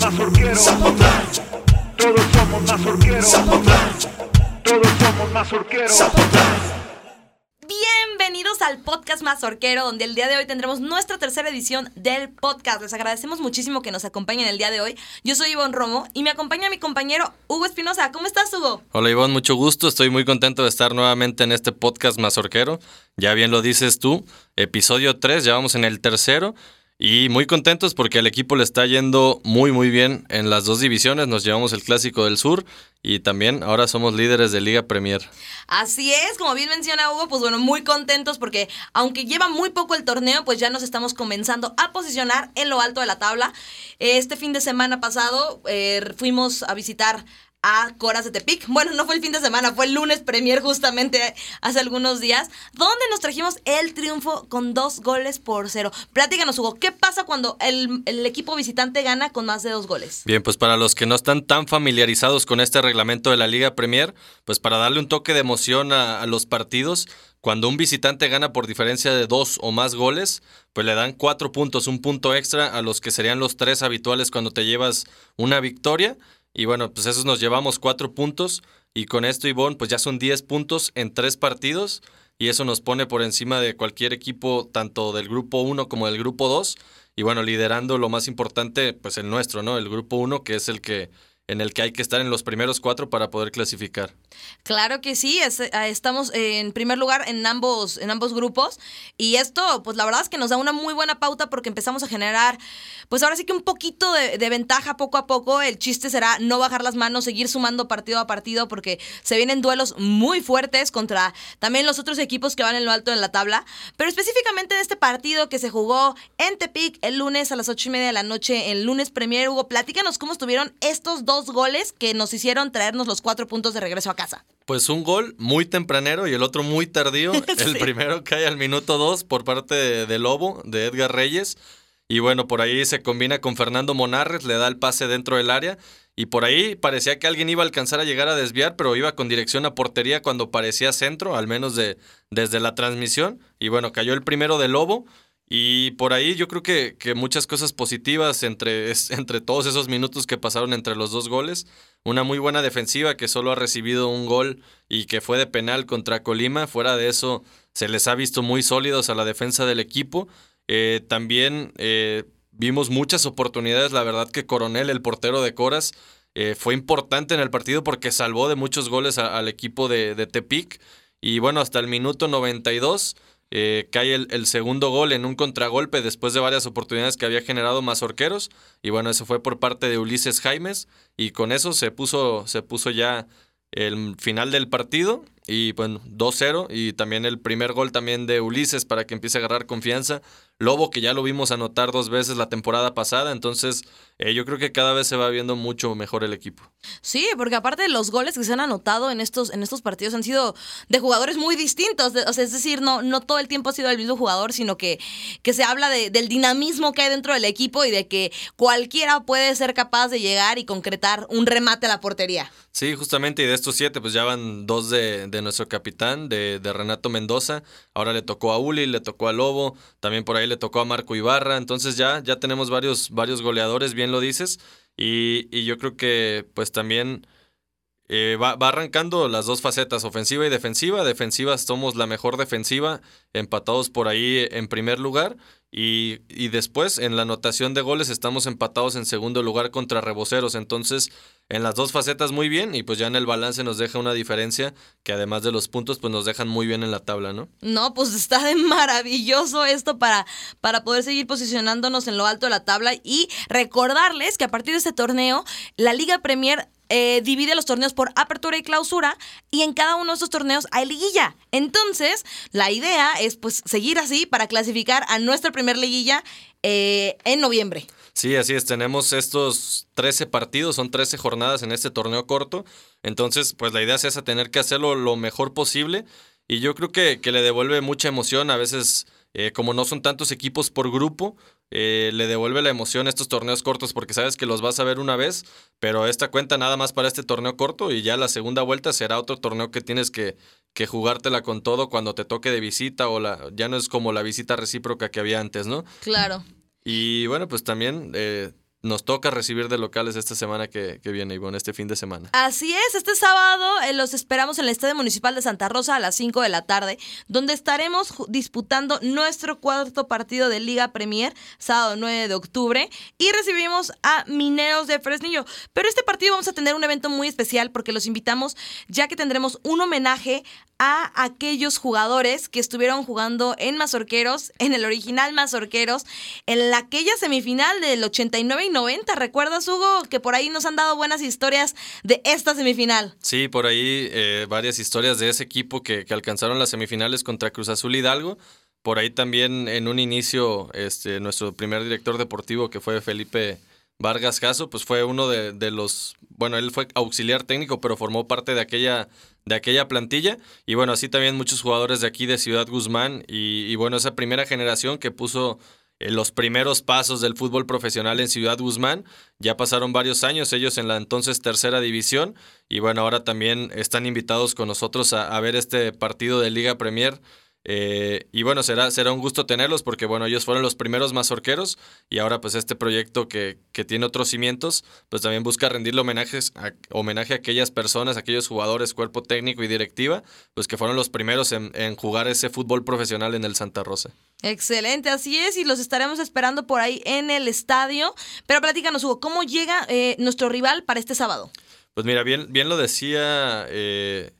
somos. Todos somos mazorqueros. Todos somos mazorqueros. Bienvenidos al podcast Mazorquero, donde el día de hoy tendremos nuestra tercera edición del podcast. Les agradecemos muchísimo que nos acompañen el día de hoy. Yo soy Ivonne Romo y me acompaña mi compañero Hugo Espinosa. ¿Cómo estás, Hugo? Hola Ivonne, mucho gusto. Estoy muy contento de estar nuevamente en este podcast Mazorquero. Ya bien lo dices tú, episodio 3, ya vamos en el tercero. Y muy contentos porque al equipo le está yendo muy muy bien en las dos divisiones. Nos llevamos el Clásico del Sur y también ahora somos líderes de Liga Premier. Así es, como bien menciona Hugo, pues bueno, muy contentos porque aunque lleva muy poco el torneo, pues ya nos estamos comenzando a posicionar en lo alto de la tabla. Este fin de semana pasado eh, fuimos a visitar a Coras de Tepic. Bueno, no fue el fin de semana, fue el lunes Premier justamente hace algunos días, donde nos trajimos el triunfo con dos goles por cero. Platícanos, Hugo, ¿qué pasa cuando el, el equipo visitante gana con más de dos goles? Bien, pues para los que no están tan familiarizados con este reglamento de la Liga Premier, pues para darle un toque de emoción a, a los partidos, cuando un visitante gana por diferencia de dos o más goles, pues le dan cuatro puntos, un punto extra a los que serían los tres habituales cuando te llevas una victoria. Y bueno, pues esos nos llevamos cuatro puntos. Y con esto, Ivonne, pues ya son diez puntos en tres partidos. Y eso nos pone por encima de cualquier equipo, tanto del grupo 1 como del grupo 2. Y bueno, liderando lo más importante, pues el nuestro, ¿no? El grupo 1, que es el que en el que hay que estar en los primeros cuatro para poder clasificar. Claro que sí, eh, estamos en primer lugar en ambos, en ambos grupos y esto, pues la verdad es que nos da una muy buena pauta porque empezamos a generar, pues ahora sí que un poquito de, de ventaja poco a poco. El chiste será no bajar las manos, seguir sumando partido a partido porque se vienen duelos muy fuertes contra también los otros equipos que van en lo alto de la tabla. Pero específicamente en este partido que se jugó en Tepic el lunes a las ocho y media de la noche, el lunes Premier, Hugo, platícanos cómo estuvieron estos dos dos goles que nos hicieron traernos los cuatro puntos de regreso a casa. Pues un gol muy tempranero y el otro muy tardío. El primero cae al minuto dos por parte de, de Lobo, de Edgar Reyes. Y bueno, por ahí se combina con Fernando Monarres, le da el pase dentro del área. Y por ahí parecía que alguien iba a alcanzar a llegar a desviar, pero iba con dirección a portería cuando parecía centro, al menos de, desde la transmisión. Y bueno, cayó el primero de Lobo. Y por ahí yo creo que, que muchas cosas positivas entre, es- entre todos esos minutos que pasaron entre los dos goles. Una muy buena defensiva que solo ha recibido un gol y que fue de penal contra Colima. Fuera de eso, se les ha visto muy sólidos a la defensa del equipo. Eh, también eh, vimos muchas oportunidades. La verdad que Coronel, el portero de Coras, eh, fue importante en el partido porque salvó de muchos goles al equipo de, de Tepic. Y bueno, hasta el minuto 92 eh, cae el, segundo gol en un contragolpe después de varias oportunidades que había generado Mazorqueros. Y bueno, eso fue por parte de Ulises Jaimes. Y con eso se puso, se puso ya el final del partido. Y bueno, 2-0. Y también el primer gol también de Ulises para que empiece a agarrar confianza. Lobo, que ya lo vimos anotar dos veces la temporada pasada. Entonces, eh, yo creo que cada vez se va viendo mucho mejor el equipo. Sí, porque aparte de los goles que se han anotado en estos, en estos partidos han sido de jugadores muy distintos. de- o sea, es decir, no, no todo el tiempo ha sido el mismo jugador, sino que, que se habla de- del dinamismo que hay dentro del equipo y de que cualquiera puede ser capaz de llegar y concretar un remate a la portería. Sí, justamente, y de estos siete, pues ya van dos de, de nuestro capitán, de, de Renato Mendoza. Ahora le tocó a Uli, le tocó a Lobo, también por ahí le tocó a Marco Ibarra. Entonces ya, ya tenemos varios, varios goleadores, bien lo dices. Y, y yo creo que pues también eh, va, va arrancando las dos facetas, ofensiva y defensiva. Defensiva somos la mejor defensiva, empatados por ahí en primer lugar. Y, y después en la anotación de goles estamos empatados en segundo lugar contra Reboceros. Entonces, en las dos facetas muy bien y pues ya en el balance nos deja una diferencia que además de los puntos pues nos dejan muy bien en la tabla, ¿no? No, pues está de maravilloso esto para, para poder seguir posicionándonos en lo alto de la tabla y recordarles que a partir de este torneo, la Liga Premier eh, divide los torneos por apertura y clausura y en cada uno de estos torneos hay liguilla. Entonces, la idea es pues seguir así para clasificar a nuestra primer liguilla eh, en noviembre. Sí, así es. Tenemos estos 13 partidos, son 13 jornadas en este torneo corto. Entonces, pues la idea es esa, tener que hacerlo lo mejor posible. Y yo creo que, que le devuelve mucha emoción. A veces, eh, como no son tantos equipos por grupo, eh, le devuelve la emoción a estos torneos cortos porque sabes que los vas a ver una vez, pero esta cuenta nada más para este torneo corto y ya la segunda vuelta será otro torneo que tienes que, que jugártela con todo cuando te toque de visita o la, ya no es como la visita recíproca que había antes, ¿no? Claro. Y bueno, pues también eh, nos toca recibir de locales esta semana que, que viene, Ivonne, este fin de semana. Así es, este sábado eh, los esperamos en el Estadio Municipal de Santa Rosa a las 5 de la tarde, donde estaremos disputando nuestro cuarto partido de Liga Premier, sábado 9 de octubre, y recibimos a Mineros de Fresnillo. Pero este partido vamos a tener un evento muy especial porque los invitamos, ya que tendremos un homenaje a aquellos jugadores que estuvieron jugando en Mazorqueros, en el original Mazorqueros, en la- aquella semifinal del 89 y 90. ¿Recuerdas, Hugo, que por ahí nos han dado buenas historias de esta semifinal? Sí, por ahí eh, varias historias de ese equipo que, alcanzaron las semifinales contra Cruz Azul Hidalgo. Por ahí también en un inicio, este, nuestro primer director deportivo, que fue Felipe Vargas Caso, pues fue uno de, los, bueno, él fue auxiliar técnico, pero formó parte de aquella, de aquella plantilla. Y bueno, así también muchos jugadores de aquí de Ciudad Guzmán. Y, y bueno, esa primera generación que puso los primeros pasos del fútbol profesional en Ciudad Guzmán. Ya pasaron varios años ellos en la entonces tercera división y bueno, ahora también están invitados con nosotros a, a ver este partido de Liga Premier. Eh, y bueno, será, será un gusto tenerlos porque bueno, ellos fueron los primeros mazorqueros y ahora pues este proyecto que, que tiene otros cimientos, pues también busca rendirle homenajes a, homenaje a aquellas personas, a aquellos jugadores, cuerpo técnico y directiva, pues que fueron los primeros en, en jugar ese fútbol profesional en el Santa Rosa. Excelente, así es, y los estaremos esperando por ahí en el estadio. Pero platícanos, Hugo, ¿cómo llega eh, nuestro rival para este sábado? Pues mira, bien, bien lo decía eh,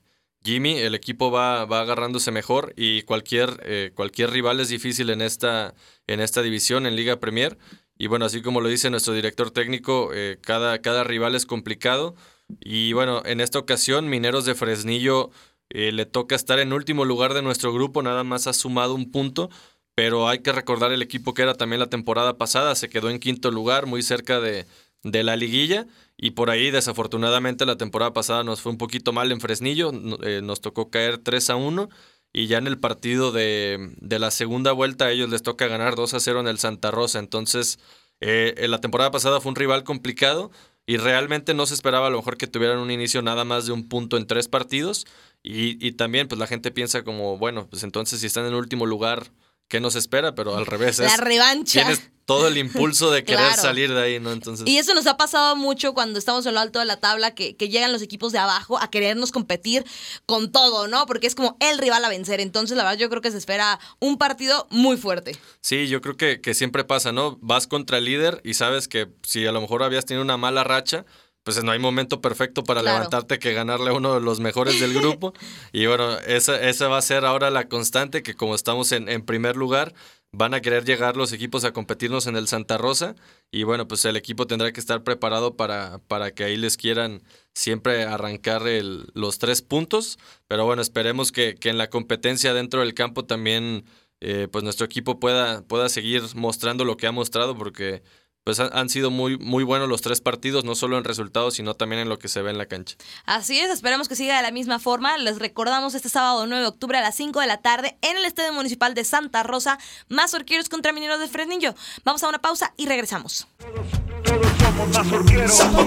Jimmy, el equipo va, va agarrándose mejor y cualquier, eh, cualquier rival es difícil en esta, en esta división, en Liga Premier. Y bueno, así como lo dice nuestro director técnico, eh, cada, cada rival es complicado. Y bueno, en esta ocasión, Mineros de Fresnillo eh, le toca estar en último lugar de nuestro grupo, nada más ha sumado un punto. Pero hay que recordar el equipo que era también la temporada pasada, se quedó en quinto lugar, muy cerca de, de la liguilla. Y por ahí, desafortunadamente, la temporada pasada nos fue un poquito mal en Fresnillo. eh, nos tocó caer 3 a 1. Y ya en el partido de, de la segunda vuelta, a ellos les toca ganar 2 a 0 en el Santa Rosa. Entonces, eh, en la temporada pasada fue un rival complicado. Y realmente no se esperaba a lo mejor que tuvieran un inicio nada más de un punto en tres partidos. Y, y también, pues la gente piensa como, bueno, pues entonces si están en último lugar, ¿qué nos espera? Pero al revés. La es- revancha. Tienes todo el impulso de querer Claro. salir de ahí, ¿no? Entonces. Y eso nos ha pasado mucho cuando estamos en lo alto de la tabla, que, que llegan los equipos de abajo a querernos competir con todo, ¿no? Porque es como el rival a vencer. Entonces, la verdad, yo creo que se espera un partido muy fuerte. Sí, yo creo que, que siempre pasa, ¿no? Vas contra el líder y sabes que si a lo mejor habías tenido una mala racha, pues no hay momento perfecto para Claro. levantarte que ganarle a uno de los mejores del grupo. y bueno, esa, esa va a ser ahora la constante, que como estamos en, en primer lugar, van a querer llegar los equipos a competirnos en el Santa Rosa. Y bueno, pues el equipo tendrá que estar preparado para, para que ahí les quieran siempre arrancar el- los tres puntos. Pero bueno, esperemos que, que en la competencia dentro del campo también eh, pues nuestro equipo pueda, pueda seguir mostrando lo que ha mostrado porque pues han, sido muy, muy buenos los tres partidos, no solo en resultados, sino también en lo que se ve en la cancha. Así es, esperemos que siga de la misma forma. Les recordamos este sábado 9 de octubre a las 5 de la tarde en el Estadio Municipal de Santa Rosa, más orqueros contra mineros de Fresnillo. Vamos a una pausa y regresamos. Todos. Todos somos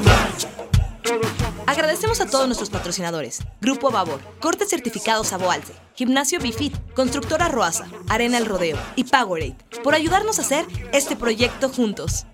Agradecemos a todos nuestros patrocinadores: Grupo Babor, Corte Certificado Saboalce, Gimnasio Bifit, Constructora Roasa, Arena El Rodeo y Powerade por ayudarnos a hacer este proyecto juntos.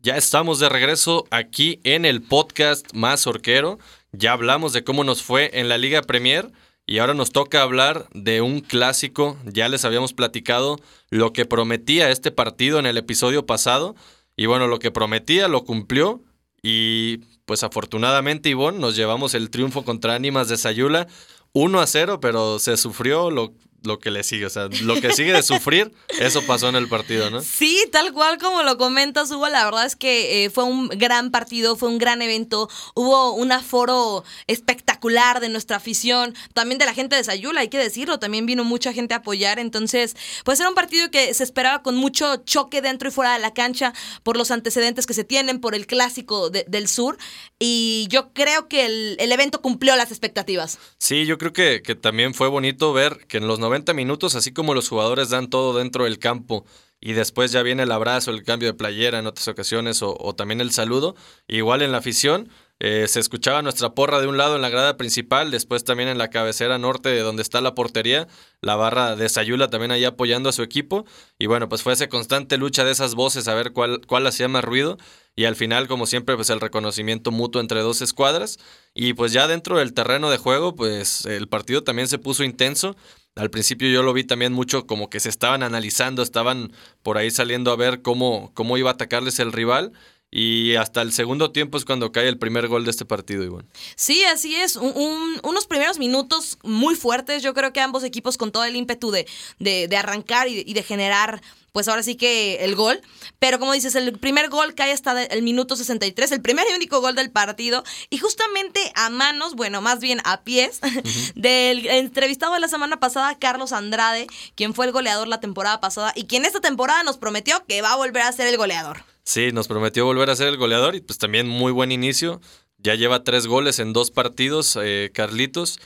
Ya estamos de regreso aquí en el podcast más orquero. Ya hablamos de cómo nos fue en la Liga Premier y ahora nos toca hablar de un clásico. Ya les habíamos platicado lo que prometía este partido en el episodio pasado. Y bueno, lo que prometía lo cumplió. Y pues afortunadamente, Ivonne, nos llevamos el triunfo contra Ánimas de Sayula 1 a 0, pero se sufrió lo, lo que le sigue. O sea, lo que sigue de sufrir, eso pasó en el partido, ¿no? Sí, tal cual como lo comentas, Hugo, la verdad es que eh, fue un gran partido, fue un gran evento, hubo un aforo espectacular de nuestra afición, también de la gente de Sayula, hay que decirlo, también vino mucha gente a apoyar, entonces, pues era un partido que se esperaba con mucho choque dentro y fuera de la cancha por los antecedentes que se tienen, por el clásico de- del sur, y yo creo que el, el evento cumplió las expectativas. Sí, yo creo que, que también fue bonito ver que en los 90 minutos, así como los jugadores dan todo dentro del campo y después ya viene el abrazo, el cambio de playera en otras ocasiones o, o también el saludo, igual en la afición, Eh, se escuchaba nuestra porra de un lado en la grada principal, después también en la cabecera norte de donde está la portería, la barra de Sayula también ahí apoyando a su equipo. Y bueno, pues fue esa constante lucha de esas voces a ver cuál, cuál hacía más ruido. Y al final, como siempre, pues el reconocimiento mutuo entre dos escuadras. Y pues ya dentro del terreno de juego, pues el partido también se puso intenso. Al principio yo lo vi también mucho como que se estaban analizando, estaban por ahí saliendo a ver cómo, cómo iba a atacarles el rival. Y hasta el segundo tiempo es cuando cae el primer gol de este partido, Iván. Sí, así es. Un- un- unos primeros minutos muy fuertes. Yo creo que ambos equipos con todo el ímpetu de, de- de arrancar y de generar, pues ahora sí que el gol. Pero como dices, el primer gol cae hasta el minuto 63, el primer y único gol del partido. Y justamente a manos, bueno, más bien a pies, del entrevistado de la semana pasada, Carlos Andrade, quien fue el goleador la temporada pasada y quien esta temporada nos prometió que va a volver a ser el goleador. Sí, nos prometió volver a ser el goleador y pues también muy buen inicio. Ya lleva tres goles en dos partidos, eh, Carlitos.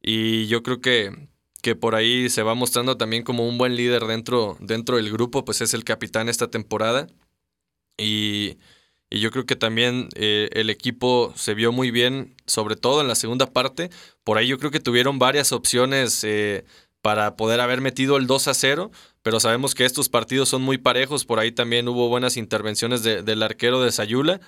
Y yo creo que, que por ahí se va mostrando también como un buen líder dentro, dentro del grupo, pues es el capitán esta temporada. Y, y yo creo que también eh, el equipo se vio muy bien, sobre todo en la segunda parte. Por ahí yo creo que tuvieron varias opciones eh, para poder haber metido el 2 a 0, pero sabemos que estos partidos son muy parejos. Por ahí también hubo buenas intervenciones de- del arquero de Sayula.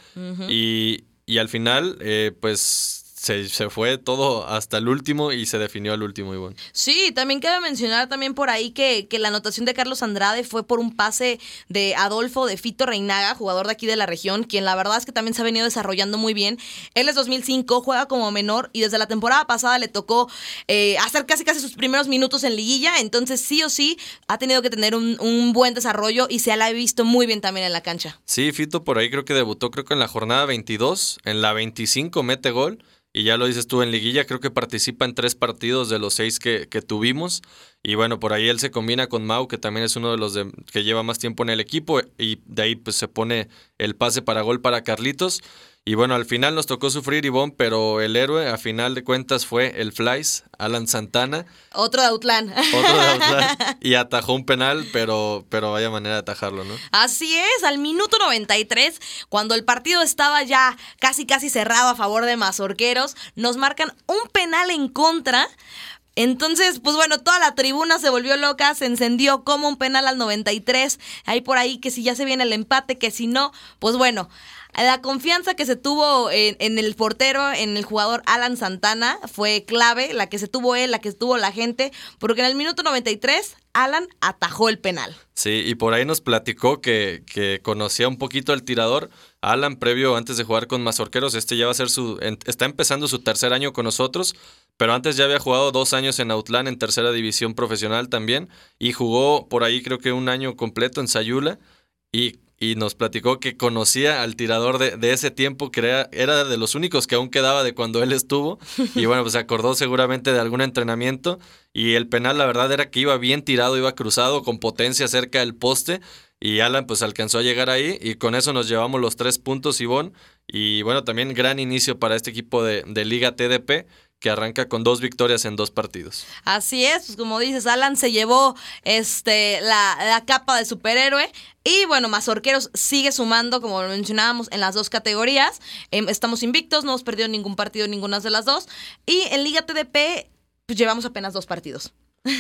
y, y al final, eh, pues se, se fue todo hasta el último y se definió al último, Ivonne. Sí, también cabe mencionar también por ahí que, que la anotación de Carlos Andrade fue por un pase de Adolfo de Fito Reinaga, jugador de aquí de la región, quien la verdad es que también se ha venido desarrollando muy bien. Él es 2005, juega como menor y desde la temporada pasada le tocó eh, hacer casi casi sus primeros minutos en liguilla, entonces sí o sí ha tenido que tener un, un buen desarrollo y se la ha visto muy bien también en la cancha. Sí, Fito por ahí creo que debutó, creo que en la jornada 22, en la 25 mete gol. Y ya lo dices tú en liguilla, creo que participa en tres partidos de los seis que, que tuvimos. Y bueno, por ahí él se combina con Mau, que también es uno de los de- que lleva más tiempo en el equipo. Y de ahí pues se pone el pase para gol para Carlitos. Y bueno, al final nos tocó sufrir Ivonne, pero el héroe a final de cuentas fue el Flies, Alan Santana, Otro de Autlán. otro de Autlán, y atajó un penal, pero, pero vaya manera de atajarlo, ¿no? Así es, al minuto 93, cuando el partido estaba ya casi casi cerrado a favor de Mazorqueros, nos marcan un penal en contra. Entonces, pues bueno, toda la tribuna se volvió loca, se encendió como un penal al 93. Hay por ahí que si ya se viene el empate, que si no, pues bueno. La confianza que se tuvo en, en el portero, en el jugador Alan Santana, fue clave, la que se tuvo él, la que tuvo la gente, porque en el minuto 93 Alan atajó el penal. Sí, y por ahí nos platicó que, conocía un poquito al tirador. Alan, previo, antes de jugar con Mazorqueros, este ya va a ser su. está empezando su tercer año con nosotros, pero antes ya había jugado dos años en Autlán, en tercera división profesional también, y jugó por ahí creo que un año completo en Sayula, y, y nos platicó que conocía al tirador de, de ese tiempo, que era, era de los únicos que aún quedaba de cuando él estuvo, y bueno, pues se acordó seguramente de algún entrenamiento, y el penal la verdad era que iba bien tirado, iba cruzado con potencia cerca del poste, y Alan pues alcanzó a llegar ahí y con eso nos llevamos los tres puntos, Ivonne. Y bueno, también gran inicio para este equipo de, de Liga TDP que arranca con dos victorias en dos partidos. Así es, pues como dices, Alan se llevó este la, la capa de superhéroe. Y bueno, Mazorqueros sigue sumando, como lo mencionábamos, en las dos categorías. Em, estamos invictos, no hemos perdido ningún partido ninguna de las dos. Y en Liga TDP, pues llevamos apenas dos partidos.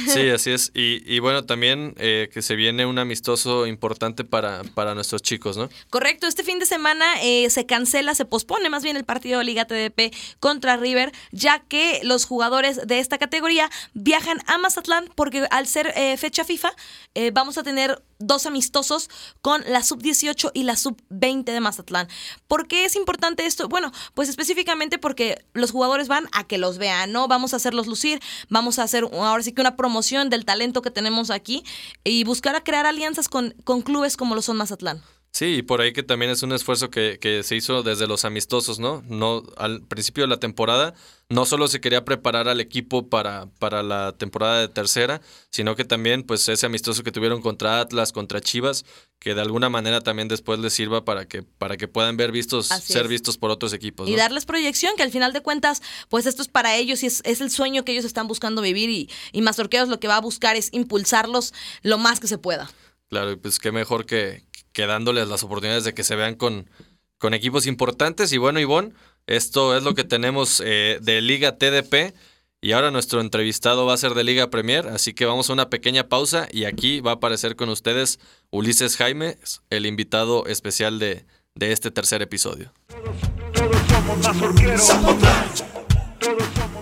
Sí, así es. Y, y bueno, también eh, que se viene un amistoso importante para, para nuestros chicos, ¿no? Correcto, este fin de semana eh, se cancela, se pospone más bien el partido de Liga TDP contra River, ya que los jugadores de esta categoría viajan a Mazatlán porque al ser eh, fecha FIFA eh, vamos a tener dos amistosos con la sub-18 y la sub-20 de Mazatlán. ¿Por qué es importante esto? Bueno, pues específicamente porque los jugadores van a que los vean, ¿no? Vamos a hacerlos lucir, vamos a hacer ahora sí que una promoción del talento que tenemos aquí y buscar a crear alianzas con, con clubes como lo son Mazatlán. Sí, y por ahí que también es un esfuerzo que, que se hizo desde los amistosos, ¿no? No, al principio de la temporada no solo se quería preparar al equipo para, para la temporada de tercera, sino que también pues ese amistoso que tuvieron contra Atlas, contra Chivas, que de alguna manera también después les sirva para que, para que puedan ver vistos, Así ser es. vistos por otros equipos. Y darles proyección, que al final de cuentas, pues esto es para ellos y es, es el sueño que ellos están buscando vivir y, y Mazorqueros lo que va a buscar es impulsarlos lo más que se pueda. Claro, y pues qué mejor que, que dándoles las oportunidades de que se vean con, con equipos importantes. Y bueno, Ivonne, Esto es lo que tenemos eh, de Liga TDP. Y ahora nuestro entrevistado va a ser de Liga Premier, así que vamos a una pequeña pausa y aquí va a aparecer con ustedes Ulises Jaime, el invitado especial de, de este tercer episodio.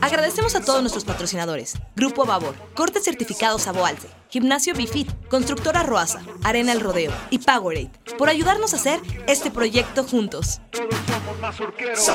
Agradecemos a todos nuestros patrocinadores: Grupo Babor, Corte Certificado Saboalce, Gimnasio Bifit, Constructora Roasa, Arena El Rodeo y Powerade por ayudarnos a hacer este proyecto juntos. todos somos mazorqueros.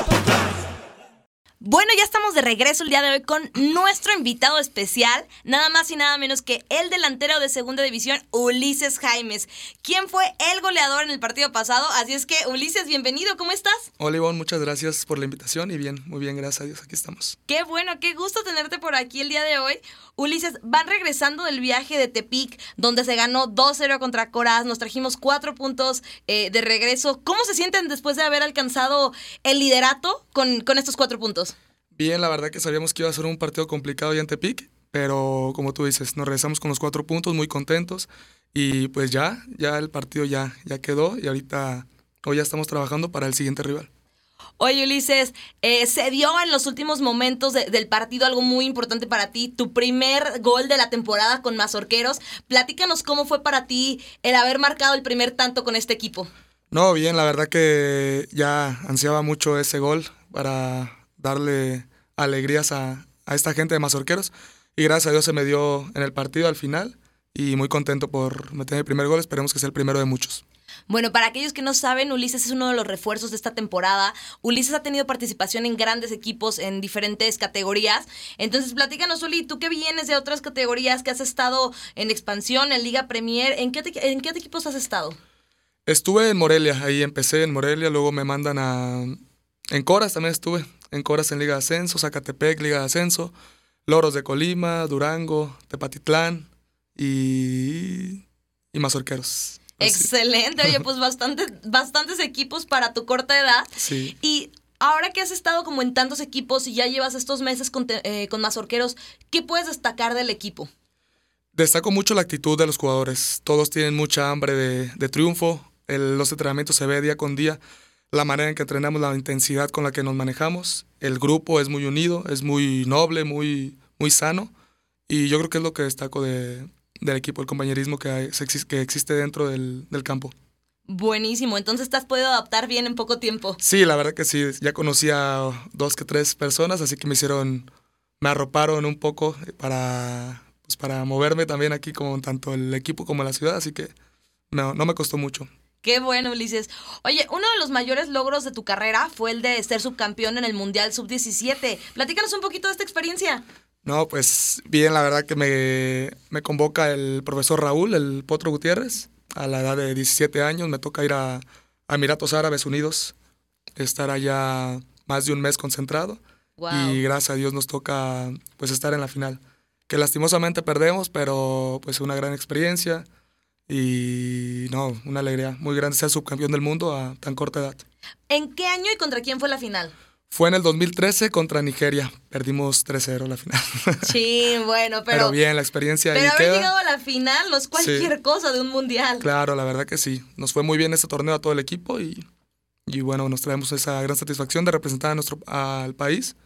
Bueno, ya estamos de regreso el día de hoy con nuestro invitado especial, nada más y nada menos que el delantero de segunda división, Ulises Jaimes, quien fue el goleador en el partido pasado. Así es que, Ulises, bienvenido, ¿cómo estás? Hola Ivonne, muchas gracias por la invitación y bien, muy bien, gracias a Dios, aquí estamos. Qué bueno, qué gusto tenerte por aquí el día de hoy. Ulises, van regresando del viaje de Tepic, donde se ganó 2-0 contra Coraz. Nos trajimos cuatro puntos eh, de regreso. ¿Cómo se sienten después de haber alcanzado el liderato con, con estos cuatro puntos? Bien, la verdad que sabíamos que iba a ser un partido complicado ya en Tepic, pero como tú dices, nos regresamos con los cuatro puntos, muy contentos y pues ya, ya el partido ya, ya quedó y ahorita hoy ya estamos trabajando para el siguiente rival. Oye, Ulises, eh, se dio en los últimos momentos de- del partido algo muy importante para ti, tu primer gol de la temporada con Mazorqueros. Platícanos cómo fue para ti el haber marcado el primer tanto con este equipo. No, bien, la verdad que ya ansiaba mucho ese gol para darle alegrías a, a esta gente de Mazorqueros y gracias a Dios se me dio en el partido al final y muy contento por meter mi primer gol, esperemos que sea el primero de muchos. Bueno, para aquellos que no saben, Ulises es uno de los refuerzos de esta temporada. Ulises ha tenido participación en grandes equipos en diferentes categorías. Entonces, platícanos, Uli, tú que vienes de otras categorías, que has estado en expansión, en Liga Premier, ¿en qué, te- en qué equipos has estado? Estuve en Morelia, ahí empecé en Morelia, luego me mandan a... En Coras también estuve, en Coras en Liga de Ascenso, Zacatepec, Liga de Ascenso, Loros de Colima, Durango, Tepatitlán y... y Mazorqueros. Excelente, oye, pues bastante, bastantes equipos para tu corta edad. Sí. Y ahora que has estado como en tantos equipos y ya llevas estos meses con, te- eh, con Mazorqueros, ¿qué puedes destacar del equipo? Destaco mucho la actitud de los jugadores. Todos tienen mucha hambre de, de triunfo. El- los entrenamientos se ve día con día. La manera en que entrenamos, la intensidad con la que nos manejamos. El grupo es muy unido, es muy noble, muy, muy sano. Y yo creo que es lo que destaco de- del equipo, el compañerismo que, hay- que existe dentro del, del campo. Buenísimo, entonces te has podido adaptar bien en poco tiempo. Sí, la verdad que sí. Ya conocí a dos que tres personas, así que me hicieron, me arroparon un poco para, pues para moverme también aquí como tanto el equipo como la ciudad, así que no, no me costó mucho. Qué bueno, Ulises. Oye, uno de los mayores logros de tu carrera fue el de ser subcampeón en el Mundial Sub-17. Platícanos un poquito de esta experiencia. No, pues bien, la verdad que me, me convoca el profesor Raúl, el Potro Gutiérrez, a la edad de 17 años, me toca ir a, a Emiratos Árabes Unidos, estar allá más de un mes concentrado. Wow. y gracias a Dios nos toca pues estar en la final. Que lastimosamente perdemos, pero pues una gran experiencia y no, una alegría muy grande ser subcampeón del mundo a tan corta edad. ¿En qué año y contra quién fue la final? Fue en el 2013 contra Nigeria, perdimos 3-0 la final. Sí, bueno, pero, pero, bien, la experiencia pero ahí haber queda. llegado a la final no es cualquier cosa de un mundial. Claro, la verdad que sí. Nos fue muy bien este torneo a todo el equipo y, y bueno, nos traemos esa gran satisfacción de representar a nuestro, al país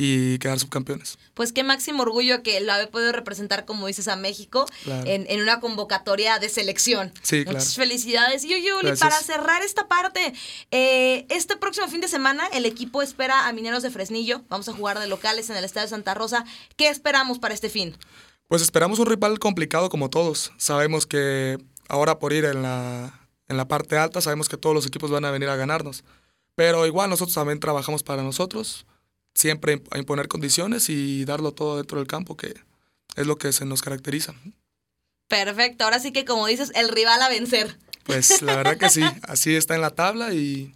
y quedar subcampeones. Pues qué máximo orgullo que lo haber podido representar, como dices, a México Claro. en, en una convocatoria de selección. Sí, claro. Muchas felicidades. Y oye, Uli, Gracias. para cerrar esta parte, eh, este próximo fin de semana el equipo espera a Mineros de Fresnillo. Vamos a jugar de locales en el Estadio Santa Rosa. ¿Qué esperamos para este fin? Pues esperamos un rival complicado como todos. Sabemos que ahora por ir en la, en la parte alta, sabemos que todos los equipos van a venir a ganarnos. Pero igual nosotros también trabajamos para nosotros, siempre a imponer condiciones y darlo todo dentro del campo, que es lo que se nos caracteriza. Perfecto. Ahora sí que, como dices, el rival a vencer. Pues la verdad que sí, así está en la tabla y,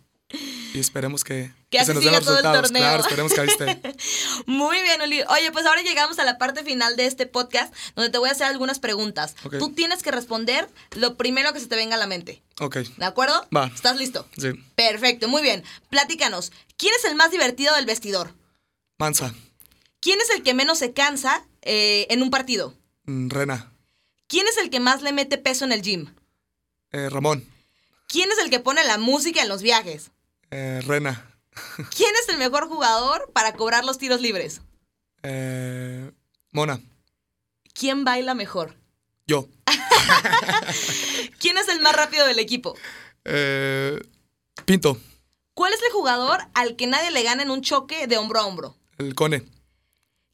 y esperemos que, Que así se nos den los todo el resultados. Claro, esperemos que ahí esté. Muy bien, Uli. Oye, pues ahora llegamos a la parte final de este podcast, donde te voy a hacer algunas preguntas. Tú tienes que responder lo primero que se te venga a la mente. Ok, ¿De acuerdo? Va. ¿Estás listo? sí. Perfecto, muy bien. Platícanos. ¿Quién es el más divertido del vestidor? Mansa, ¿Quién es el que menos se cansa eh, en un partido? mm, Rena, ¿Quién es el que más le mete peso en el gym? eh, Ramón, ¿Quién es el que pone la música en los viajes? eh, Rena, ¿Quién es el mejor jugador para cobrar los tiros libres? Eh, Mona. ¿Quién baila mejor? Yo. ¿Quién es el más rápido del equipo? Eh, Pinto. ¿Cuál es el jugador al que nadie le gana en un choque de hombro a hombro? El Cone.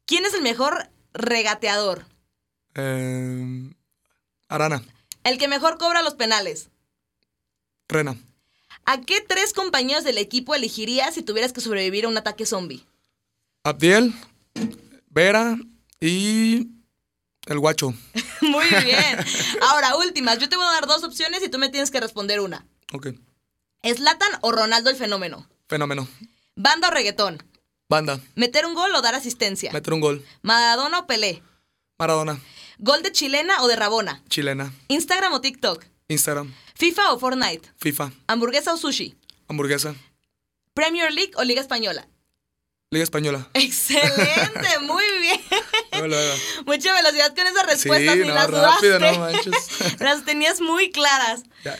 ¿Quién es el mejor regateador? Eh, Arana. El que mejor cobra los penales. Rena. ¿A qué tres compañeros del equipo elegirías si tuvieras que sobrevivir a un ataque zombie? Abdiel. Vera. Y. El guacho. Muy bien. Ahora, últimas. Yo te voy a dar dos opciones y tú me tienes que responder una. Ok. ¿Slatan o Ronaldo el fenómeno? Fenómeno. ¿Banda o reggaetón? Banda. ¿Meter un gol o dar asistencia? Meter un gol. ¿Maradona o Pelé? Maradona. ¿Gol de chilena o de Rabona? Chilena. ¿Instagram o TikTok? Instagram. ¿FIFA o Fortnite? FIFA. ¿Hamburguesa o sushi? Hamburguesa. ¿Premier League o Liga Española? Liga Española. Excelente, muy bien. Mucha velocidad con esas respuestas Sí, ni no, las rápido, dudaste. no manches. las tenías muy claras. Ya.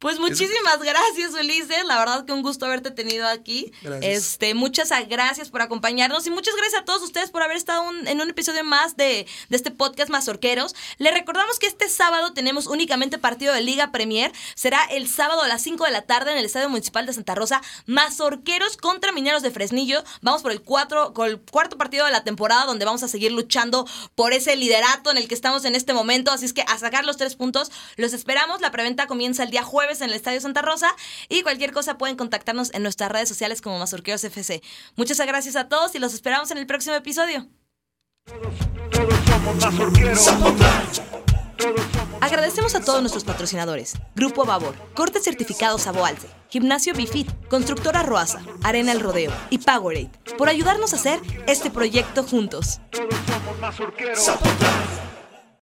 Pues muchísimas gracias, Ulises. La verdad que un gusto haberte tenido aquí. Gracias. Este, muchas gracias por acompañarnos y muchas gracias a todos ustedes por haber estado un- en un episodio más de, de este podcast Mazorqueros. Les recordamos que este sábado tenemos únicamente partido de Liga Premier. Será el sábado a las 5 de la tarde en el Estadio Municipal de Santa Rosa. Mazorqueros contra Mineros de Fresnillo. Vamos por el, cuatro, con el cuarto partido de la temporada donde vamos a seguir luchando por ese liderato en el que estamos en este momento. Así es que a sacar los tres puntos los esperamos. La preventa comienza el día jueves en el Estadio Santa Rosa y cualquier cosa pueden contactarnos en nuestras redes sociales como Mazorqueros FC. Muchas gracias a todos y los esperamos en el próximo episodio. Todos. Todos somos Agradecemos a todos nuestros patrocinadores. Grupo Babor, Corte Certificado Saboalce, Gimnasio Bifit, Constructora Roasa, Arena El Rodeo y Powerade por ayudarnos a hacer este proyecto juntos. todos somos.